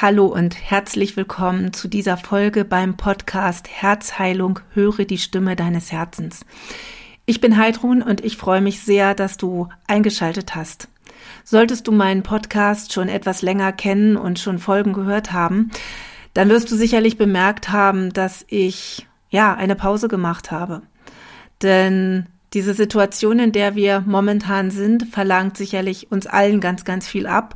Hallo und herzlich willkommen zu dieser Folge beim Podcast Herzheilung, höre die Stimme deines Herzens. Ich bin Heidrun und ich freue mich sehr, dass du eingeschaltet hast. Solltest du meinen Podcast schon etwas länger kennen und schon Folgen gehört haben, dann wirst du sicherlich bemerkt haben, dass ich ja eine Pause gemacht habe. Denn diese Situation, in der wir momentan sind, verlangt sicherlich uns allen ganz, ganz viel ab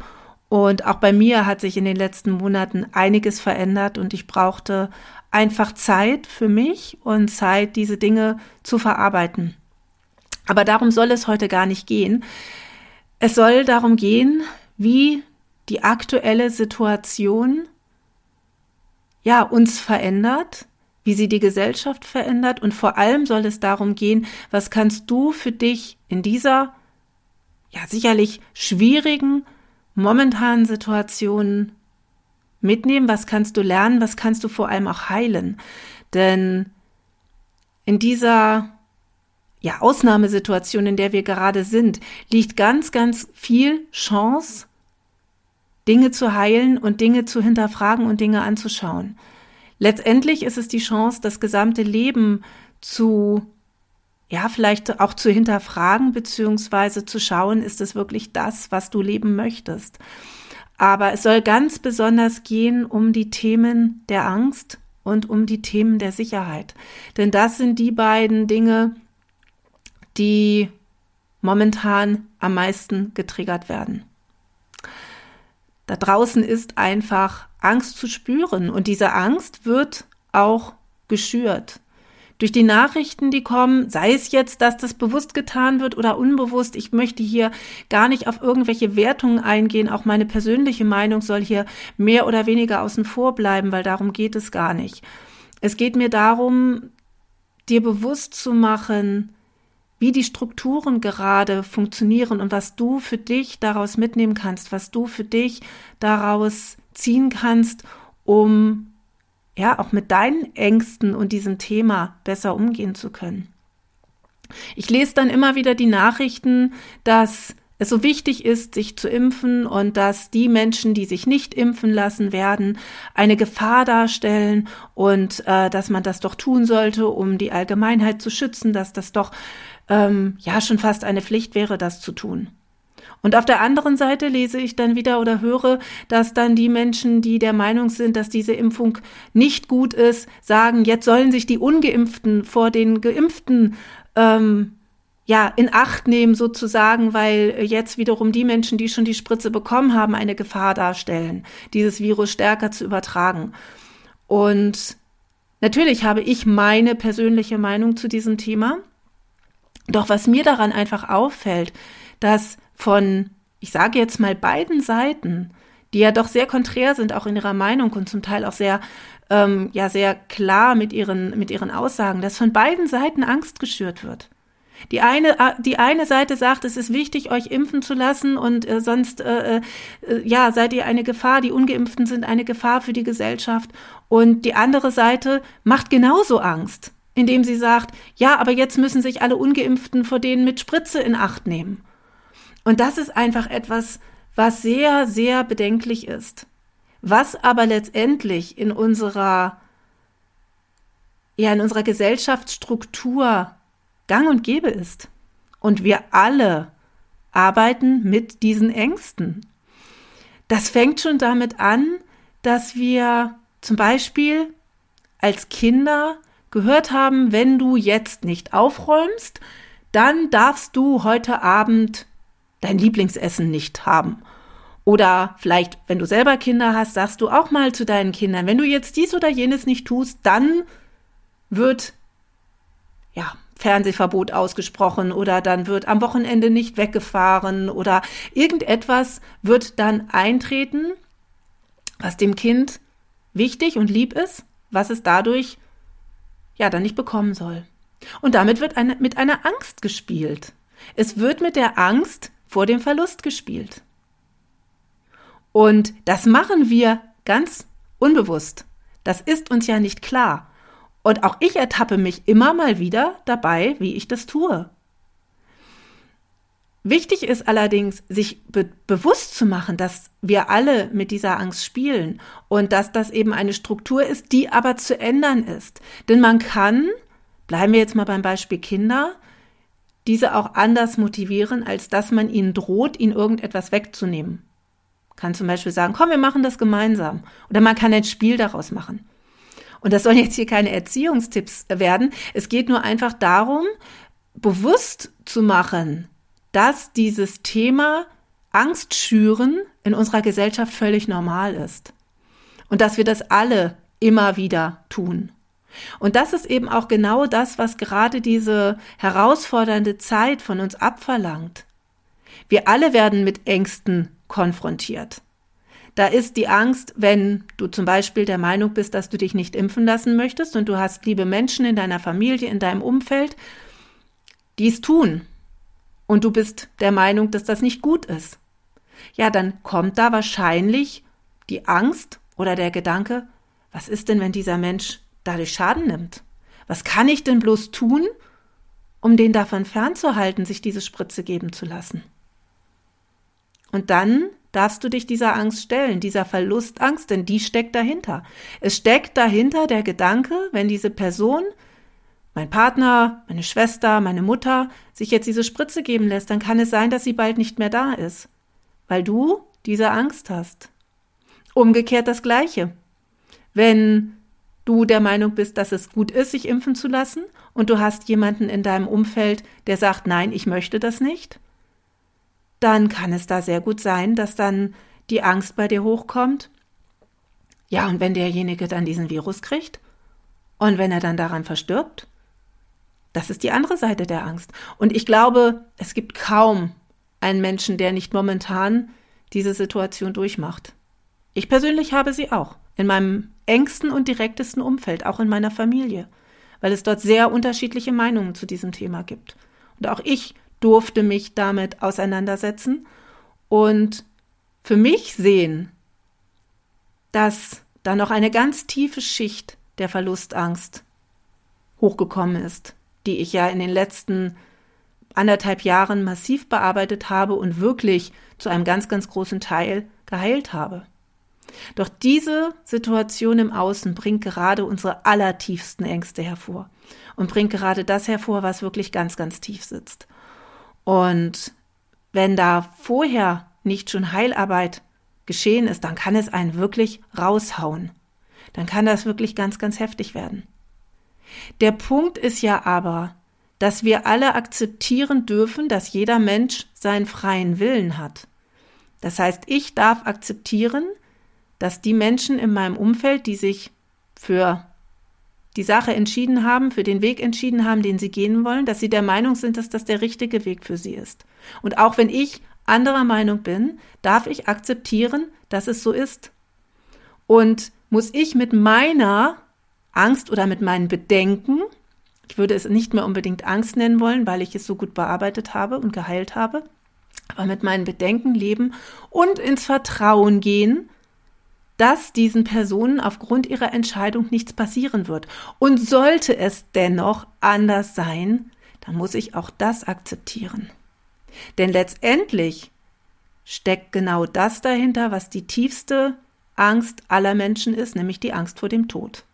und auch bei mir hat sich in den letzten Monaten einiges verändert und ich brauchte einfach Zeit für mich und Zeit, diese Dinge zu verarbeiten. Aber darum soll es heute gar nicht gehen. Es soll darum gehen, wie die aktuelle Situation ja uns verändert, wie sie die Gesellschaft verändert und vor allem soll es darum gehen, was kannst du für dich in dieser ja sicherlich schwierigen momentanen Situationen mitnehmen? Was kannst du lernen? Was kannst du vor allem auch heilen? Denn in dieser ja, Ausnahmesituation, in der wir gerade sind, liegt ganz, ganz viel Chance, Dinge zu heilen und Dinge zu hinterfragen und Dinge anzuschauen. Letztendlich ist es die Chance, das gesamte Leben zu ja, vielleicht auch zu hinterfragen beziehungsweise zu schauen, ist es wirklich das, was du leben möchtest. Aber es soll ganz besonders gehen um die Themen der Angst und um die Themen der Sicherheit. Denn das sind die beiden Dinge, die momentan am meisten getriggert werden. Da draußen ist einfach Angst zu spüren und diese Angst wird auch geschürt durch die Nachrichten, die kommen, sei es jetzt, dass das bewusst getan wird oder unbewusst. Ich möchte hier gar nicht auf irgendwelche Wertungen eingehen. Auch meine persönliche Meinung soll hier mehr oder weniger außen vor bleiben, weil darum geht es gar nicht. Es geht mir darum, dir bewusst zu machen, wie die Strukturen gerade funktionieren und was du für dich daraus mitnehmen kannst, was du für dich daraus ziehen kannst, um ja, auch mit deinen Ängsten und diesem Thema besser umgehen zu können. Ich lese dann immer wieder die Nachrichten, dass es so wichtig ist, sich zu impfen und dass die Menschen, die sich nicht impfen lassen werden, eine Gefahr darstellen und äh, dass man das doch tun sollte, um die Allgemeinheit zu schützen, dass das doch ähm, ja schon fast eine Pflicht wäre, das zu tun. Und auf der anderen Seite lese ich dann wieder oder höre, dass dann die Menschen, die der Meinung sind, dass diese Impfung nicht gut ist, sagen, jetzt sollen sich die ungeimpften vor den geimpften ähm, ja, in Acht nehmen sozusagen, weil jetzt wiederum die Menschen, die schon die Spritze bekommen haben, eine Gefahr darstellen, dieses Virus stärker zu übertragen. Und natürlich habe ich meine persönliche Meinung zu diesem Thema. Doch was mir daran einfach auffällt, dass von, ich sage jetzt mal, beiden Seiten, die ja doch sehr konträr sind, auch in ihrer Meinung und zum Teil auch sehr, ähm, ja, sehr klar mit ihren, mit ihren Aussagen, dass von beiden Seiten Angst geschürt wird. Die eine, äh, die eine Seite sagt, es ist wichtig, euch impfen zu lassen und äh, sonst, äh, äh, ja, seid ihr eine Gefahr. Die Ungeimpften sind eine Gefahr für die Gesellschaft. Und die andere Seite macht genauso Angst, indem sie sagt, ja, aber jetzt müssen sich alle Ungeimpften vor denen mit Spritze in Acht nehmen. Und das ist einfach etwas, was sehr, sehr bedenklich ist. Was aber letztendlich in unserer, ja, in unserer Gesellschaftsstruktur gang und gäbe ist. Und wir alle arbeiten mit diesen Ängsten. Das fängt schon damit an, dass wir zum Beispiel als Kinder gehört haben, wenn du jetzt nicht aufräumst, dann darfst du heute Abend dein Lieblingsessen nicht haben. Oder vielleicht, wenn du selber Kinder hast, sagst du auch mal zu deinen Kindern, wenn du jetzt dies oder jenes nicht tust, dann wird ja Fernsehverbot ausgesprochen oder dann wird am Wochenende nicht weggefahren oder irgendetwas wird dann eintreten, was dem Kind wichtig und lieb ist, was es dadurch ja dann nicht bekommen soll. Und damit wird eine, mit einer Angst gespielt. Es wird mit der Angst vor dem Verlust gespielt. Und das machen wir ganz unbewusst. Das ist uns ja nicht klar. Und auch ich ertappe mich immer mal wieder dabei, wie ich das tue. Wichtig ist allerdings, sich be bewusst zu machen, dass wir alle mit dieser Angst spielen und dass das eben eine Struktur ist, die aber zu ändern ist. Denn man kann, bleiben wir jetzt mal beim Beispiel Kinder, diese auch anders motivieren, als dass man ihnen droht, ihnen irgendetwas wegzunehmen. Kann zum Beispiel sagen, komm, wir machen das gemeinsam. Oder man kann ein Spiel daraus machen. Und das sollen jetzt hier keine Erziehungstipps werden. Es geht nur einfach darum, bewusst zu machen, dass dieses Thema Angst schüren in unserer Gesellschaft völlig normal ist. Und dass wir das alle immer wieder tun. Und das ist eben auch genau das, was gerade diese herausfordernde Zeit von uns abverlangt. Wir alle werden mit Ängsten konfrontiert. Da ist die Angst, wenn du zum Beispiel der Meinung bist, dass du dich nicht impfen lassen möchtest und du hast liebe Menschen in deiner Familie, in deinem Umfeld, die es tun. Und du bist der Meinung, dass das nicht gut ist. Ja, dann kommt da wahrscheinlich die Angst oder der Gedanke, was ist denn, wenn dieser Mensch dadurch Schaden nimmt? Was kann ich denn bloß tun, um den davon fernzuhalten, sich diese Spritze geben zu lassen? Und dann darfst du dich dieser Angst stellen, dieser Verlustangst, denn die steckt dahinter. Es steckt dahinter der Gedanke, wenn diese Person, mein Partner, meine Schwester, meine Mutter, sich jetzt diese Spritze geben lässt, dann kann es sein, dass sie bald nicht mehr da ist, weil du diese Angst hast. Umgekehrt das Gleiche. Wenn du der Meinung bist, dass es gut ist, sich impfen zu lassen, und du hast jemanden in deinem Umfeld, der sagt, nein, ich möchte das nicht, dann kann es da sehr gut sein, dass dann die Angst bei dir hochkommt. Ja, und wenn derjenige dann diesen Virus kriegt und wenn er dann daran verstirbt, das ist die andere Seite der Angst. Und ich glaube, es gibt kaum einen Menschen, der nicht momentan diese Situation durchmacht. Ich persönlich habe sie auch in meinem engsten und direktesten Umfeld, auch in meiner Familie, weil es dort sehr unterschiedliche Meinungen zu diesem Thema gibt. Und auch ich durfte mich damit auseinandersetzen und für mich sehen, dass da noch eine ganz tiefe Schicht der Verlustangst hochgekommen ist, die ich ja in den letzten anderthalb Jahren massiv bearbeitet habe und wirklich zu einem ganz, ganz großen Teil geheilt habe. Doch diese Situation im Außen bringt gerade unsere allertiefsten Ängste hervor und bringt gerade das hervor, was wirklich ganz, ganz tief sitzt. Und wenn da vorher nicht schon Heilarbeit geschehen ist, dann kann es einen wirklich raushauen. Dann kann das wirklich ganz, ganz heftig werden. Der Punkt ist ja aber, dass wir alle akzeptieren dürfen, dass jeder Mensch seinen freien Willen hat. Das heißt, ich darf akzeptieren, dass die Menschen in meinem Umfeld, die sich für die Sache entschieden haben, für den Weg entschieden haben, den sie gehen wollen, dass sie der Meinung sind, dass das der richtige Weg für sie ist. Und auch wenn ich anderer Meinung bin, darf ich akzeptieren, dass es so ist. Und muss ich mit meiner Angst oder mit meinen Bedenken, ich würde es nicht mehr unbedingt Angst nennen wollen, weil ich es so gut bearbeitet habe und geheilt habe, aber mit meinen Bedenken leben und ins Vertrauen gehen, dass diesen Personen aufgrund ihrer Entscheidung nichts passieren wird. Und sollte es dennoch anders sein, dann muss ich auch das akzeptieren. Denn letztendlich steckt genau das dahinter, was die tiefste Angst aller Menschen ist, nämlich die Angst vor dem Tod.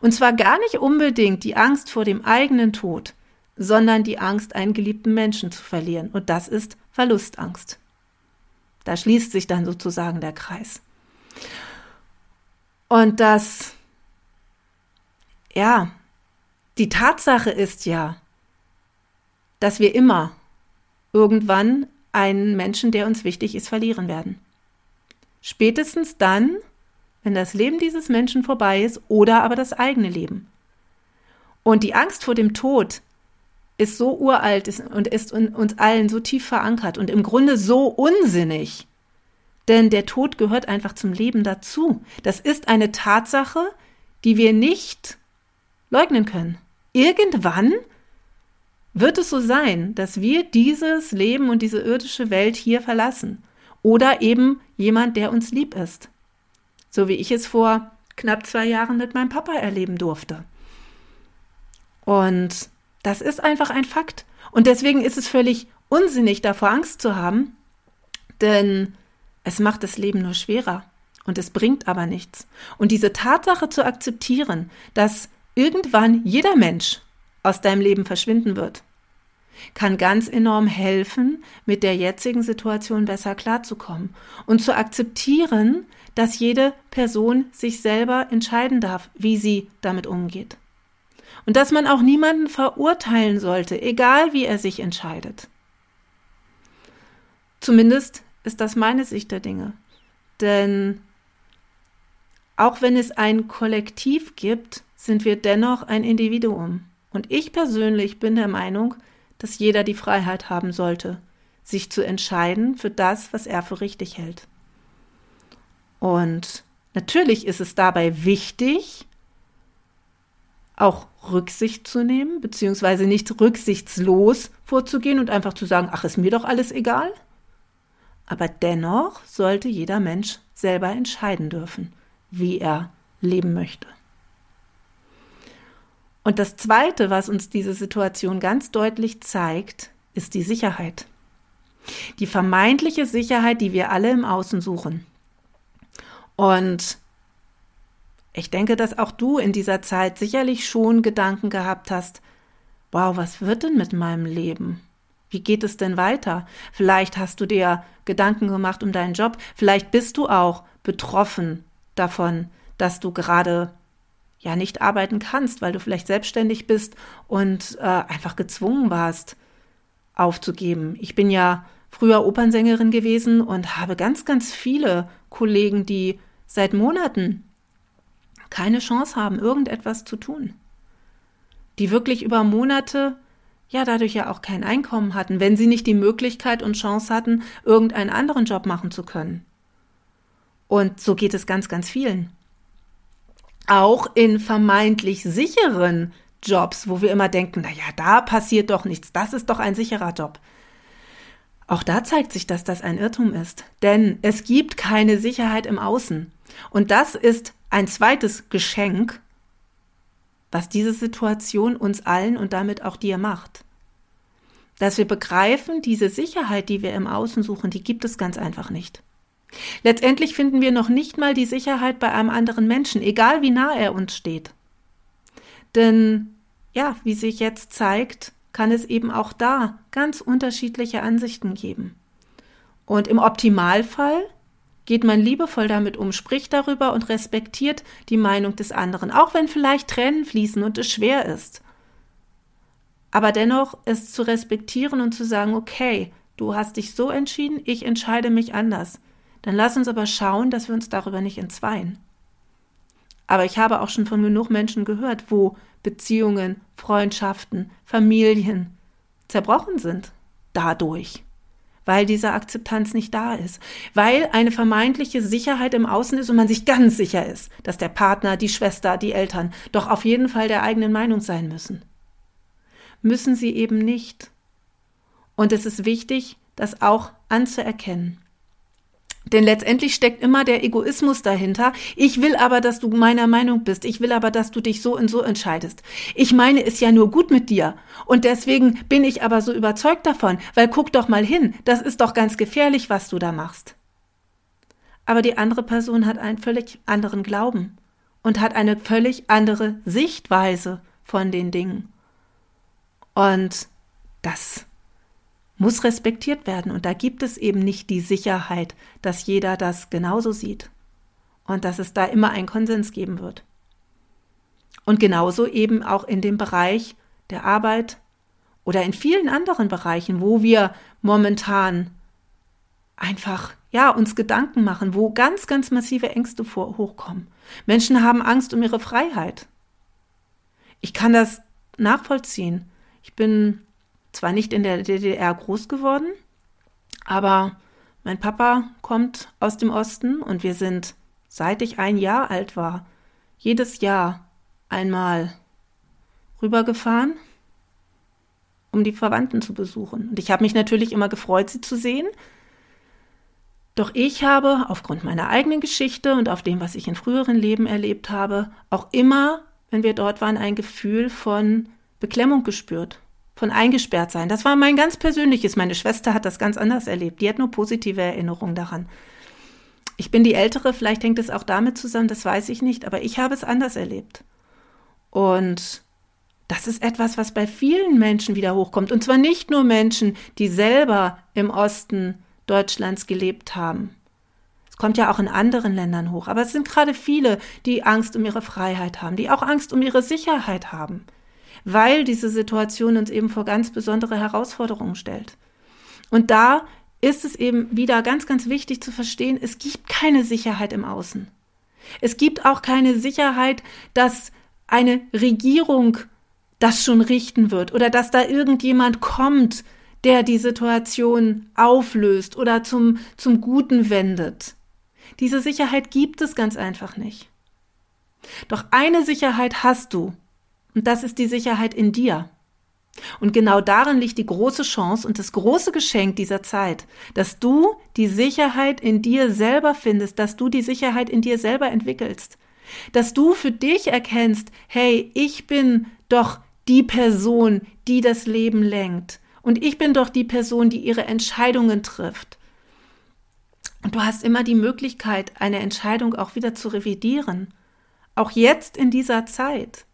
Und zwar gar nicht unbedingt die Angst vor dem eigenen Tod, sondern die Angst, einen geliebten Menschen zu verlieren. Und das ist Verlustangst. Da schließt sich dann sozusagen der Kreis. Und das, ja, die Tatsache ist ja, dass wir immer irgendwann einen Menschen, der uns wichtig ist, verlieren werden. Spätestens dann, wenn das Leben dieses Menschen vorbei ist oder aber das eigene Leben. Und die Angst vor dem Tod ist so uralt und ist uns allen so tief verankert und im Grunde so unsinnig, denn der Tod gehört einfach zum Leben dazu. Das ist eine Tatsache, die wir nicht leugnen können. Irgendwann wird es so sein, dass wir dieses Leben und diese irdische Welt hier verlassen. Oder eben jemand, der uns lieb ist. So wie ich es vor knapp zwei Jahren mit meinem Papa erleben durfte. Und das ist einfach ein Fakt. Und deswegen ist es völlig unsinnig davor Angst zu haben, denn es macht das Leben nur schwerer und es bringt aber nichts. Und diese Tatsache zu akzeptieren, dass irgendwann jeder Mensch aus deinem Leben verschwinden wird, kann ganz enorm helfen, mit der jetzigen Situation besser klarzukommen und zu akzeptieren, dass jede Person sich selber entscheiden darf, wie sie damit umgeht. Und dass man auch niemanden verurteilen sollte, egal wie er sich entscheidet. Zumindest ist das meine Sicht der Dinge. Denn auch wenn es ein Kollektiv gibt, sind wir dennoch ein Individuum. Und ich persönlich bin der Meinung, dass jeder die Freiheit haben sollte, sich zu entscheiden für das, was er für richtig hält. Und natürlich ist es dabei wichtig, auch Rücksicht zu nehmen, beziehungsweise nicht rücksichtslos vorzugehen und einfach zu sagen, ach, ist mir doch alles egal. Aber dennoch sollte jeder Mensch selber entscheiden dürfen, wie er leben möchte. Und das Zweite, was uns diese Situation ganz deutlich zeigt, ist die Sicherheit. Die vermeintliche Sicherheit, die wir alle im Außen suchen. Und ich denke, dass auch du in dieser Zeit sicherlich schon Gedanken gehabt hast, wow, was wird denn mit meinem Leben? Wie geht es denn weiter? Vielleicht hast du dir Gedanken gemacht um deinen Job, vielleicht bist du auch betroffen davon, dass du gerade ja nicht arbeiten kannst, weil du vielleicht selbstständig bist und äh, einfach gezwungen warst, aufzugeben. Ich bin ja früher Opernsängerin gewesen und habe ganz, ganz viele Kollegen, die seit Monaten keine Chance haben, irgendetwas zu tun. Die wirklich über Monate ja dadurch ja auch kein Einkommen hatten, wenn sie nicht die Möglichkeit und Chance hatten, irgendeinen anderen Job machen zu können. Und so geht es ganz, ganz vielen auch in vermeintlich sicheren Jobs, wo wir immer denken, na ja, da passiert doch nichts, das ist doch ein sicherer Job. Auch da zeigt sich, dass das ein Irrtum ist, denn es gibt keine Sicherheit im Außen. Und das ist ein zweites Geschenk, was diese Situation uns allen und damit auch dir macht. Dass wir begreifen, diese Sicherheit, die wir im Außen suchen, die gibt es ganz einfach nicht. Letztendlich finden wir noch nicht mal die Sicherheit bei einem anderen Menschen, egal wie nah er uns steht. Denn, ja, wie sich jetzt zeigt, kann es eben auch da ganz unterschiedliche Ansichten geben. Und im Optimalfall geht man liebevoll damit um, spricht darüber und respektiert die Meinung des anderen, auch wenn vielleicht Tränen fließen und es schwer ist. Aber dennoch es zu respektieren und zu sagen, okay, du hast dich so entschieden, ich entscheide mich anders. Dann lass uns aber schauen, dass wir uns darüber nicht entzweien. Aber ich habe auch schon von genug Menschen gehört, wo Beziehungen, Freundschaften, Familien zerbrochen sind dadurch, weil diese Akzeptanz nicht da ist, weil eine vermeintliche Sicherheit im Außen ist und man sich ganz sicher ist, dass der Partner, die Schwester, die Eltern doch auf jeden Fall der eigenen Meinung sein müssen. Müssen sie eben nicht. Und es ist wichtig, das auch anzuerkennen. Denn letztendlich steckt immer der Egoismus dahinter. Ich will aber, dass du meiner Meinung bist. Ich will aber, dass du dich so und so entscheidest. Ich meine es ja nur gut mit dir. Und deswegen bin ich aber so überzeugt davon, weil guck doch mal hin, das ist doch ganz gefährlich, was du da machst. Aber die andere Person hat einen völlig anderen Glauben und hat eine völlig andere Sichtweise von den Dingen. Und das muss respektiert werden. Und da gibt es eben nicht die Sicherheit, dass jeder das genauso sieht und dass es da immer einen Konsens geben wird. Und genauso eben auch in dem Bereich der Arbeit oder in vielen anderen Bereichen, wo wir momentan einfach ja uns Gedanken machen, wo ganz ganz massive Ängste vor, hochkommen. Menschen haben Angst um ihre Freiheit. Ich kann das nachvollziehen. Ich bin zwar nicht in der DDR groß geworden, aber mein Papa kommt aus dem Osten und wir sind, seit ich ein Jahr alt war, jedes Jahr einmal rübergefahren, um die Verwandten zu besuchen. Und ich habe mich natürlich immer gefreut, sie zu sehen. Doch ich habe aufgrund meiner eigenen Geschichte und auf dem, was ich in früheren Leben erlebt habe, auch immer, wenn wir dort waren, ein Gefühl von Beklemmung gespürt von eingesperrt sein. Das war mein ganz persönliches. Meine Schwester hat das ganz anders erlebt. Die hat nur positive Erinnerungen daran. Ich bin die Ältere, vielleicht hängt es auch damit zusammen, das weiß ich nicht, aber ich habe es anders erlebt. Und das ist etwas, was bei vielen Menschen wieder hochkommt. Und zwar nicht nur Menschen, die selber im Osten Deutschlands gelebt haben. Es kommt ja auch in anderen Ländern hoch. Aber es sind gerade viele, die Angst um ihre Freiheit haben, die auch Angst um ihre Sicherheit haben, weil diese Situation uns eben vor ganz besondere Herausforderungen stellt. Und da ist es eben wieder ganz, ganz wichtig zu verstehen, es gibt keine Sicherheit im Außen. Es gibt auch keine Sicherheit, dass eine Regierung das schon richten wird oder dass da irgendjemand kommt, der die Situation auflöst oder zum, zum Guten wendet. Diese Sicherheit gibt es ganz einfach nicht. Doch eine Sicherheit hast du, und das ist die Sicherheit in dir. Und genau darin liegt die große Chance und das große Geschenk dieser Zeit, dass du die Sicherheit in dir selber findest, dass du die Sicherheit in dir selber entwickelst, dass du für dich erkennst, hey, ich bin doch die Person, die das Leben lenkt. Und ich bin doch die Person, die ihre Entscheidungen trifft. Und du hast immer die Möglichkeit, eine Entscheidung auch wieder zu revidieren. Auch jetzt in dieser Zeit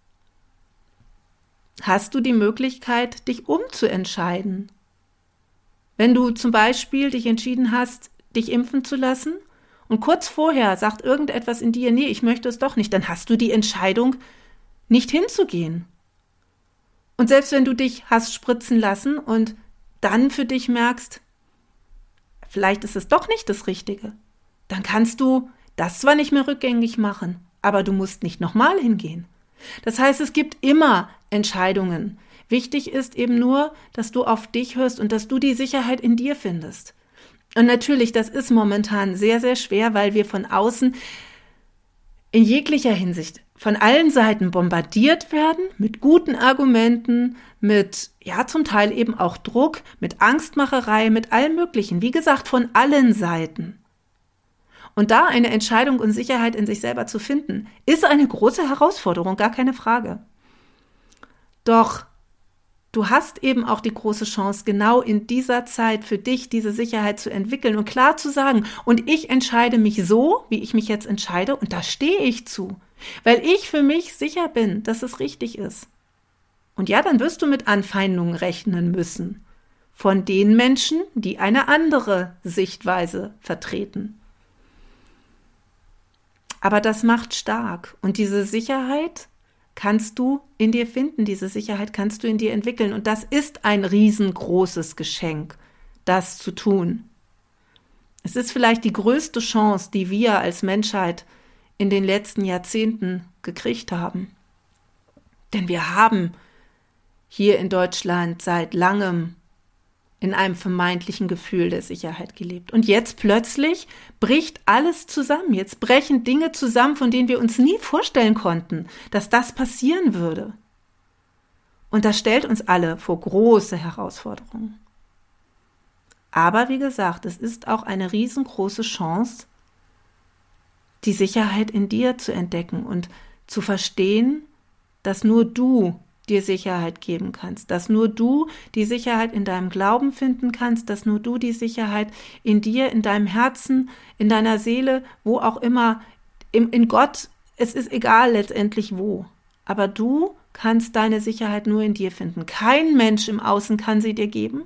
hast du die Möglichkeit, dich umzuentscheiden. Wenn du zum Beispiel dich entschieden hast, dich impfen zu lassen und kurz vorher sagt irgendetwas in dir, nee, ich möchte es doch nicht, dann hast du die Entscheidung, nicht hinzugehen. Und selbst wenn du dich hast spritzen lassen und dann für dich merkst, vielleicht ist es doch nicht das Richtige, dann kannst du das zwar nicht mehr rückgängig machen, aber du musst nicht nochmal hingehen. Das heißt, es gibt immer Entscheidungen. Wichtig ist eben nur, dass du auf dich hörst und dass du die Sicherheit in dir findest. Und natürlich, das ist momentan sehr, sehr schwer, weil wir von außen in jeglicher Hinsicht von allen Seiten bombardiert werden mit guten Argumenten, mit, ja, zum Teil eben auch Druck, mit Angstmacherei, mit allem Möglichen. Wie gesagt, von allen Seiten. Und da eine Entscheidung und Sicherheit in sich selber zu finden, ist eine große Herausforderung, gar keine Frage. Doch du hast eben auch die große Chance, genau in dieser Zeit für dich diese Sicherheit zu entwickeln und klar zu sagen, und ich entscheide mich so, wie ich mich jetzt entscheide, und da stehe ich zu. Weil ich für mich sicher bin, dass es richtig ist. Und ja, dann wirst du mit Anfeindungen rechnen müssen. Von den Menschen, die eine andere Sichtweise vertreten. Aber das macht stark. Und diese Sicherheit kannst du in dir finden. Diese Sicherheit kannst du in dir entwickeln. Und das ist ein riesengroßes Geschenk, das zu tun. Es ist vielleicht die größte Chance, die wir als Menschheit in den letzten Jahrzehnten gekriegt haben. Denn wir haben hier in Deutschland seit langem in einem vermeintlichen Gefühl der Sicherheit gelebt. Und jetzt plötzlich bricht alles zusammen. Jetzt brechen Dinge zusammen, von denen wir uns nie vorstellen konnten, dass das passieren würde. Und das stellt uns alle vor große Herausforderungen. Aber wie gesagt, es ist auch eine riesengroße Chance, die Sicherheit in dir zu entdecken und zu verstehen, dass nur du dir Sicherheit geben kannst, dass nur du die Sicherheit in deinem Glauben finden kannst, dass nur du die Sicherheit in dir, in deinem Herzen, in deiner Seele, wo auch immer, in, in Gott, es ist egal letztendlich wo, aber du kannst deine Sicherheit nur in dir finden. Kein Mensch im Außen kann sie dir geben.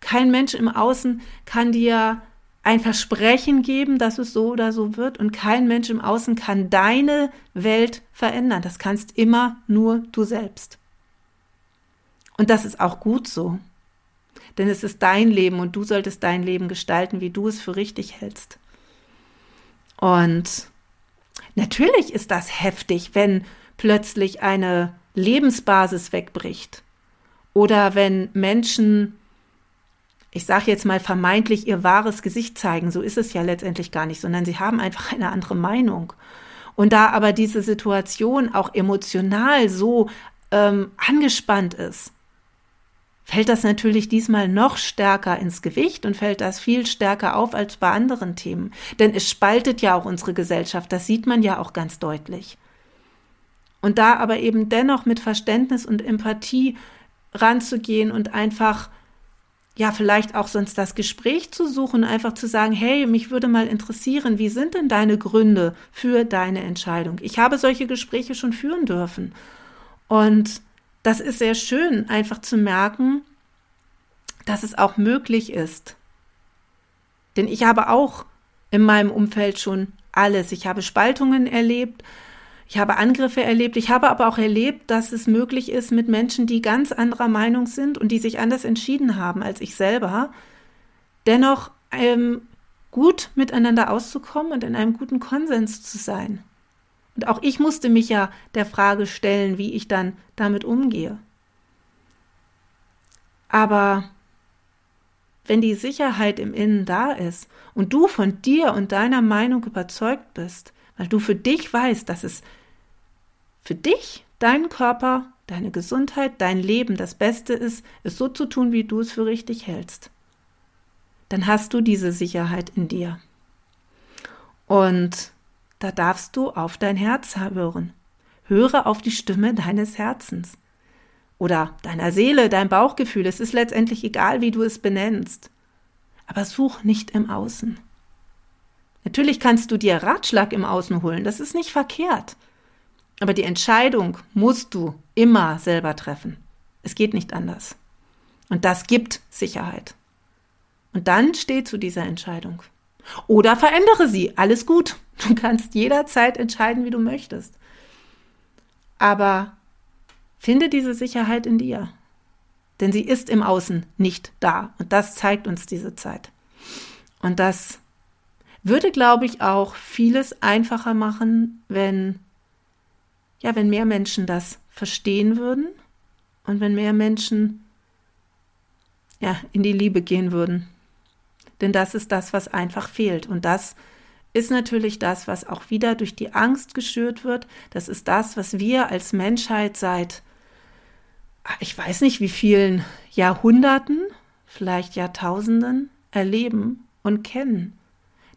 Kein Mensch im Außen kann dir ein Versprechen geben, dass es so oder so wird und kein Mensch im Außen kann deine Welt verändern. Das kannst immer nur du selbst. Und das ist auch gut so. Denn es ist dein Leben und du solltest dein Leben gestalten, wie du es für richtig hältst. Und natürlich ist das heftig, wenn plötzlich eine Lebensbasis wegbricht oder wenn Menschen ich sage jetzt mal vermeintlich ihr wahres Gesicht zeigen. So ist es ja letztendlich gar nicht, sondern sie haben einfach eine andere Meinung. Und da aber diese Situation auch emotional so ähm, angespannt ist, fällt das natürlich diesmal noch stärker ins Gewicht und fällt das viel stärker auf als bei anderen Themen. Denn es spaltet ja auch unsere Gesellschaft, das sieht man ja auch ganz deutlich. Und da aber eben dennoch mit Verständnis und Empathie ranzugehen und einfach ja, vielleicht auch sonst das Gespräch zu suchen, einfach zu sagen, hey, mich würde mal interessieren, wie sind denn deine Gründe für deine Entscheidung? Ich habe solche Gespräche schon führen dürfen. Und das ist sehr schön, einfach zu merken, dass es auch möglich ist. Denn ich habe auch in meinem Umfeld schon alles. Ich habe Spaltungen erlebt, ich habe Angriffe erlebt, ich habe aber auch erlebt, dass es möglich ist, mit Menschen, die ganz anderer Meinung sind und die sich anders entschieden haben als ich selber, dennoch ähm, gut miteinander auszukommen und in einem guten Konsens zu sein. Und auch ich musste mich ja der Frage stellen, wie ich dann damit umgehe. Aber wenn die Sicherheit im Innen da ist und du von dir und deiner Meinung überzeugt bist, weil du für dich weißt, dass es für dich, deinen Körper, deine Gesundheit, dein Leben das Beste ist, es so zu tun, wie du es für richtig hältst, dann hast du diese Sicherheit in dir. Und da darfst du auf dein Herz hören. Höre auf die Stimme deines Herzens oder deiner Seele, dein Bauchgefühl. Es ist letztendlich egal, wie du es benennst. Aber such nicht im Außen. Natürlich kannst du dir Ratschlag im Außen holen, das ist nicht verkehrt. Aber die Entscheidung musst du immer selber treffen. Es geht nicht anders. Und das gibt Sicherheit. Und dann steh zu dieser Entscheidung. Oder verändere sie. Alles gut. Du kannst jederzeit entscheiden, wie du möchtest. Aber finde diese Sicherheit in dir. Denn sie ist im Außen nicht da. Und das zeigt uns diese Zeit. Und das würde, glaube ich, auch vieles einfacher machen, wenn, ja, wenn mehr Menschen das verstehen würden und wenn mehr Menschen ja, in die Liebe gehen würden. Denn das ist das, was einfach fehlt. Und das ist natürlich das, was auch wieder durch die Angst geschürt wird. Das ist das, was wir als Menschheit seit, ah, ich weiß nicht wie vielen Jahrhunderten, vielleicht Jahrtausenden erleben und kennen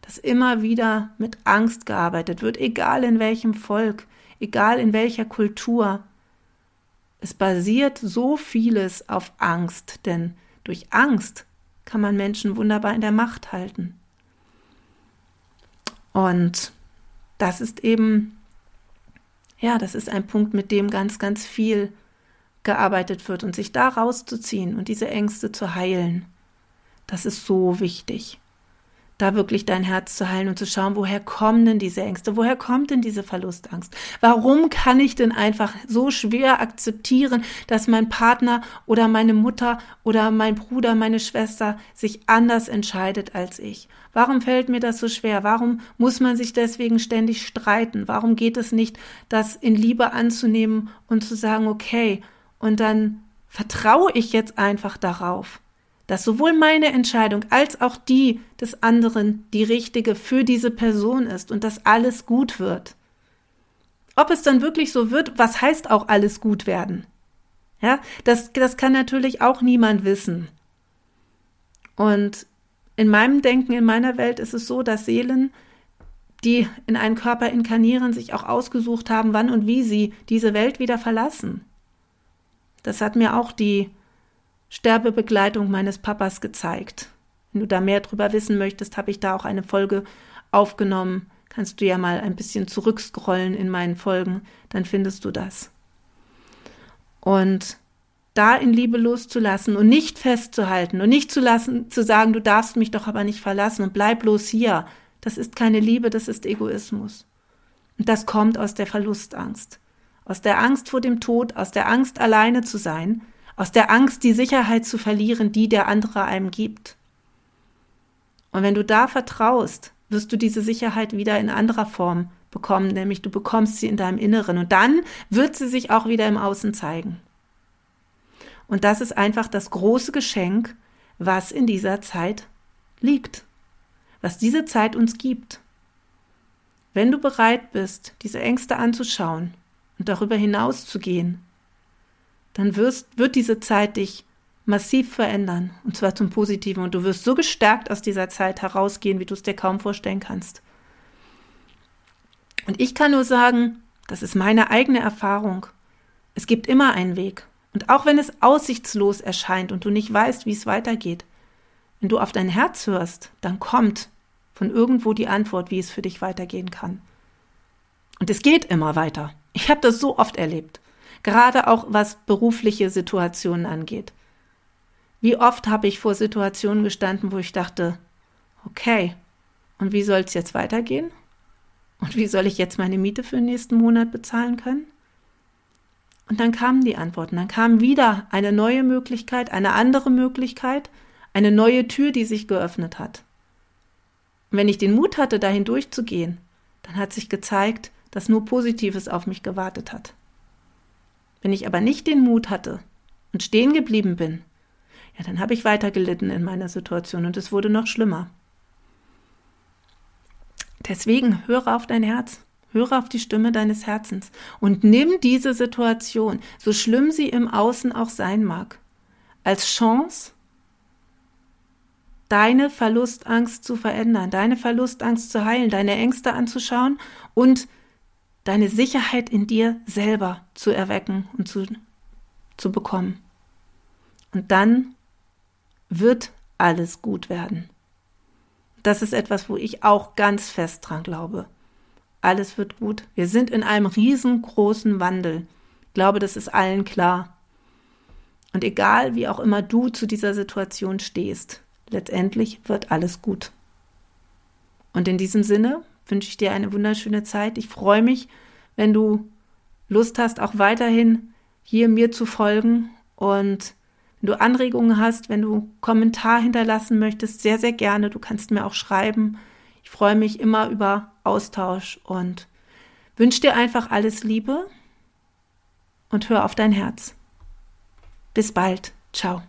dass immer wieder mit Angst gearbeitet wird, egal in welchem Volk, egal in welcher Kultur. Es basiert so vieles auf Angst, denn durch Angst kann man Menschen wunderbar in der Macht halten. Und das ist eben, ja, das ist ein Punkt, mit dem ganz, ganz viel gearbeitet wird und sich da rauszuziehen und diese Ängste zu heilen. Das ist so wichtig da wirklich dein Herz zu heilen und zu schauen, woher kommen denn diese Ängste, woher kommt denn diese Verlustangst? Warum kann ich denn einfach so schwer akzeptieren, dass mein Partner oder meine Mutter oder mein Bruder, meine Schwester sich anders entscheidet als ich? Warum fällt mir das so schwer? Warum muss man sich deswegen ständig streiten? Warum geht es nicht, das in Liebe anzunehmen und zu sagen, okay, und dann vertraue ich jetzt einfach darauf, dass sowohl meine Entscheidung als auch die des anderen die richtige für diese Person ist und dass alles gut wird. Ob es dann wirklich so wird, was heißt auch alles gut werden? Ja, das, das kann natürlich auch niemand wissen. Und in meinem Denken, in meiner Welt ist es so, dass Seelen, die in einen Körper inkarnieren, sich auch ausgesucht haben, wann und wie sie diese Welt wieder verlassen. Das hat mir auch die Sterbebegleitung meines Papas gezeigt. Wenn du da mehr drüber wissen möchtest, habe ich da auch eine Folge aufgenommen. Kannst du ja mal ein bisschen zurückscrollen in meinen Folgen, dann findest du das. Und da in Liebe loszulassen und nicht festzuhalten und nicht zu lassen, zu sagen, du darfst mich doch aber nicht verlassen und bleib bloß hier. Das ist keine Liebe, das ist Egoismus. Und das kommt aus der Verlustangst. Aus der Angst vor dem Tod, aus der Angst alleine zu sein aus der Angst, die Sicherheit zu verlieren, die der andere einem gibt. Und wenn du da vertraust, wirst du diese Sicherheit wieder in anderer Form bekommen, nämlich du bekommst sie in deinem Inneren und dann wird sie sich auch wieder im Außen zeigen. Und das ist einfach das große Geschenk, was in dieser Zeit liegt, was diese Zeit uns gibt. Wenn du bereit bist, diese Ängste anzuschauen und darüber hinaus zu gehen, dann wirst, wird diese Zeit dich massiv verändern, und zwar zum Positiven, und du wirst so gestärkt aus dieser Zeit herausgehen, wie du es dir kaum vorstellen kannst. Und ich kann nur sagen, das ist meine eigene Erfahrung. Es gibt immer einen Weg. Und auch wenn es aussichtslos erscheint und du nicht weißt, wie es weitergeht, wenn du auf dein Herz hörst, dann kommt von irgendwo die Antwort, wie es für dich weitergehen kann. Und es geht immer weiter. Ich habe das so oft erlebt, gerade auch was berufliche Situationen angeht. Wie oft habe ich vor Situationen gestanden, wo ich dachte, okay, und wie soll es jetzt weitergehen? Und wie soll ich jetzt meine Miete für den nächsten Monat bezahlen können? Und dann kamen die Antworten, dann kam wieder eine neue Möglichkeit, eine andere Möglichkeit, eine neue Tür, die sich geöffnet hat. Und wenn ich den Mut hatte, dahin durchzugehen, dann hat sich gezeigt, dass nur Positives auf mich gewartet hat. Wenn ich aber nicht den Mut hatte und stehen geblieben bin, ja, dann habe ich weiter gelitten in meiner Situation und es wurde noch schlimmer. Deswegen höre auf dein Herz. Höre auf die Stimme deines Herzens und nimm diese Situation, so schlimm sie im Außen auch sein mag, als Chance, deine Verlustangst zu verändern, deine Verlustangst zu heilen, deine Ängste anzuschauen und deine Sicherheit in dir selber zu erwecken und zu, zu bekommen. Und dann wird alles gut werden. Das ist etwas, wo ich auch ganz fest dran glaube alles wird gut. Wir sind in einem riesengroßen Wandel. Ich glaube, das ist allen klar. Und egal, wie auch immer du zu dieser Situation stehst, letztendlich wird alles gut. Und in diesem Sinne wünsche ich dir eine wunderschöne Zeit. Ich freue mich, wenn du Lust hast, auch weiterhin hier mir zu folgen. Und wenn du Anregungen hast, wenn du Kommentar hinterlassen möchtest, sehr, sehr gerne. Du kannst mir auch schreiben. Ich freue mich immer über Austausch und wünsche dir einfach alles Liebe und hör auf dein Herz. Bis bald. Ciao.